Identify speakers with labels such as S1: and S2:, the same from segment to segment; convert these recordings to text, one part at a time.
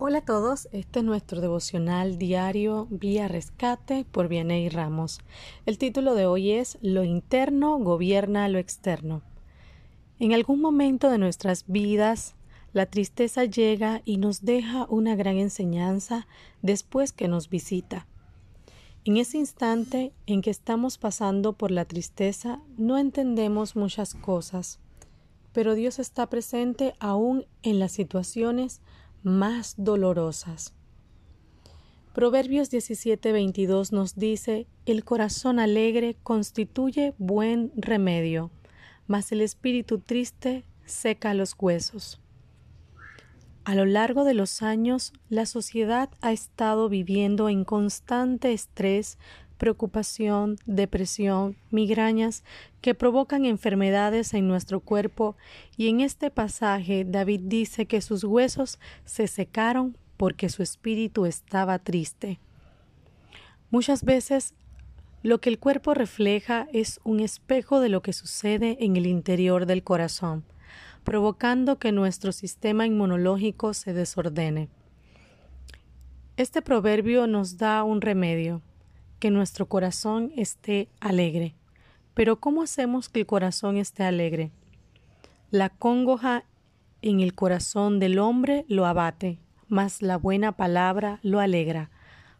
S1: Hola a todos, este es nuestro devocional diario Vía Rescate por Vianey Ramos. El título de hoy es Lo interno gobierna lo externo. En algún momento de nuestras vidas, la tristeza llega y nos deja una gran enseñanza después que nos visita. En ese instante en que estamos pasando por la tristeza, no entendemos muchas cosas, pero Dios está presente aún en las situaciones más dolorosas. Proverbios 17:22 nos dice, El corazón alegre constituye buen remedio, mas el espíritu triste seca los huesos. A lo largo de los años, la sociedad ha estado viviendo en constante estrés preocupación, depresión, migrañas que provocan enfermedades en nuestro cuerpo y en este pasaje David dice que sus huesos se secaron porque su espíritu estaba triste. Muchas veces lo que el cuerpo refleja es un espejo de lo que sucede en el interior del corazón, provocando que nuestro sistema inmunológico se desordene. Este proverbio nos da un remedio, que nuestro corazón esté alegre. Pero ¿cómo hacemos que el corazón esté alegre? La congoja en el corazón del hombre lo abate, mas la buena palabra lo alegra.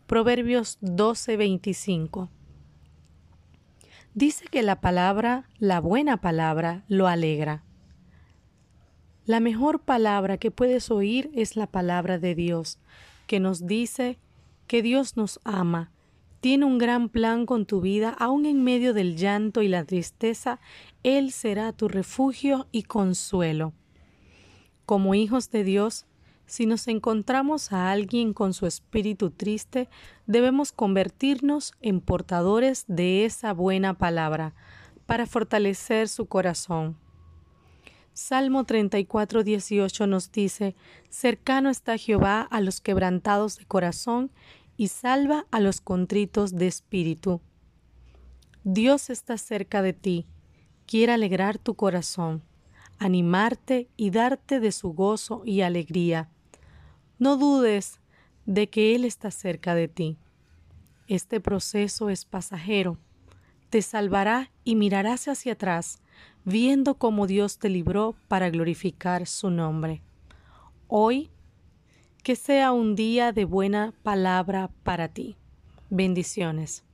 S1: Proverbios 12:25. Dice que la palabra, la buena palabra, lo alegra. La mejor palabra que puedes oír es la palabra de Dios, que nos dice que Dios nos ama, tiene un gran plan con tu vida, aun en medio del llanto y la tristeza, Él será tu refugio y consuelo. Como hijos de Dios, si nos encontramos a alguien con su espíritu triste, debemos convertirnos en portadores de esa buena palabra para fortalecer su corazón. Salmo 34, 18 nos dice, Cercano está Jehová a los quebrantados de corazón y salva a los contritos de espíritu. Dios está cerca de ti, quiere alegrar tu corazón, animarte y darte de su gozo y alegría. No dudes de que Él está cerca de ti. Este proceso es pasajero. Te salvará y mirarás hacia atrás, viendo cómo Dios te libró para glorificar su nombre. Hoy que sea un día de buena palabra para ti. Bendiciones.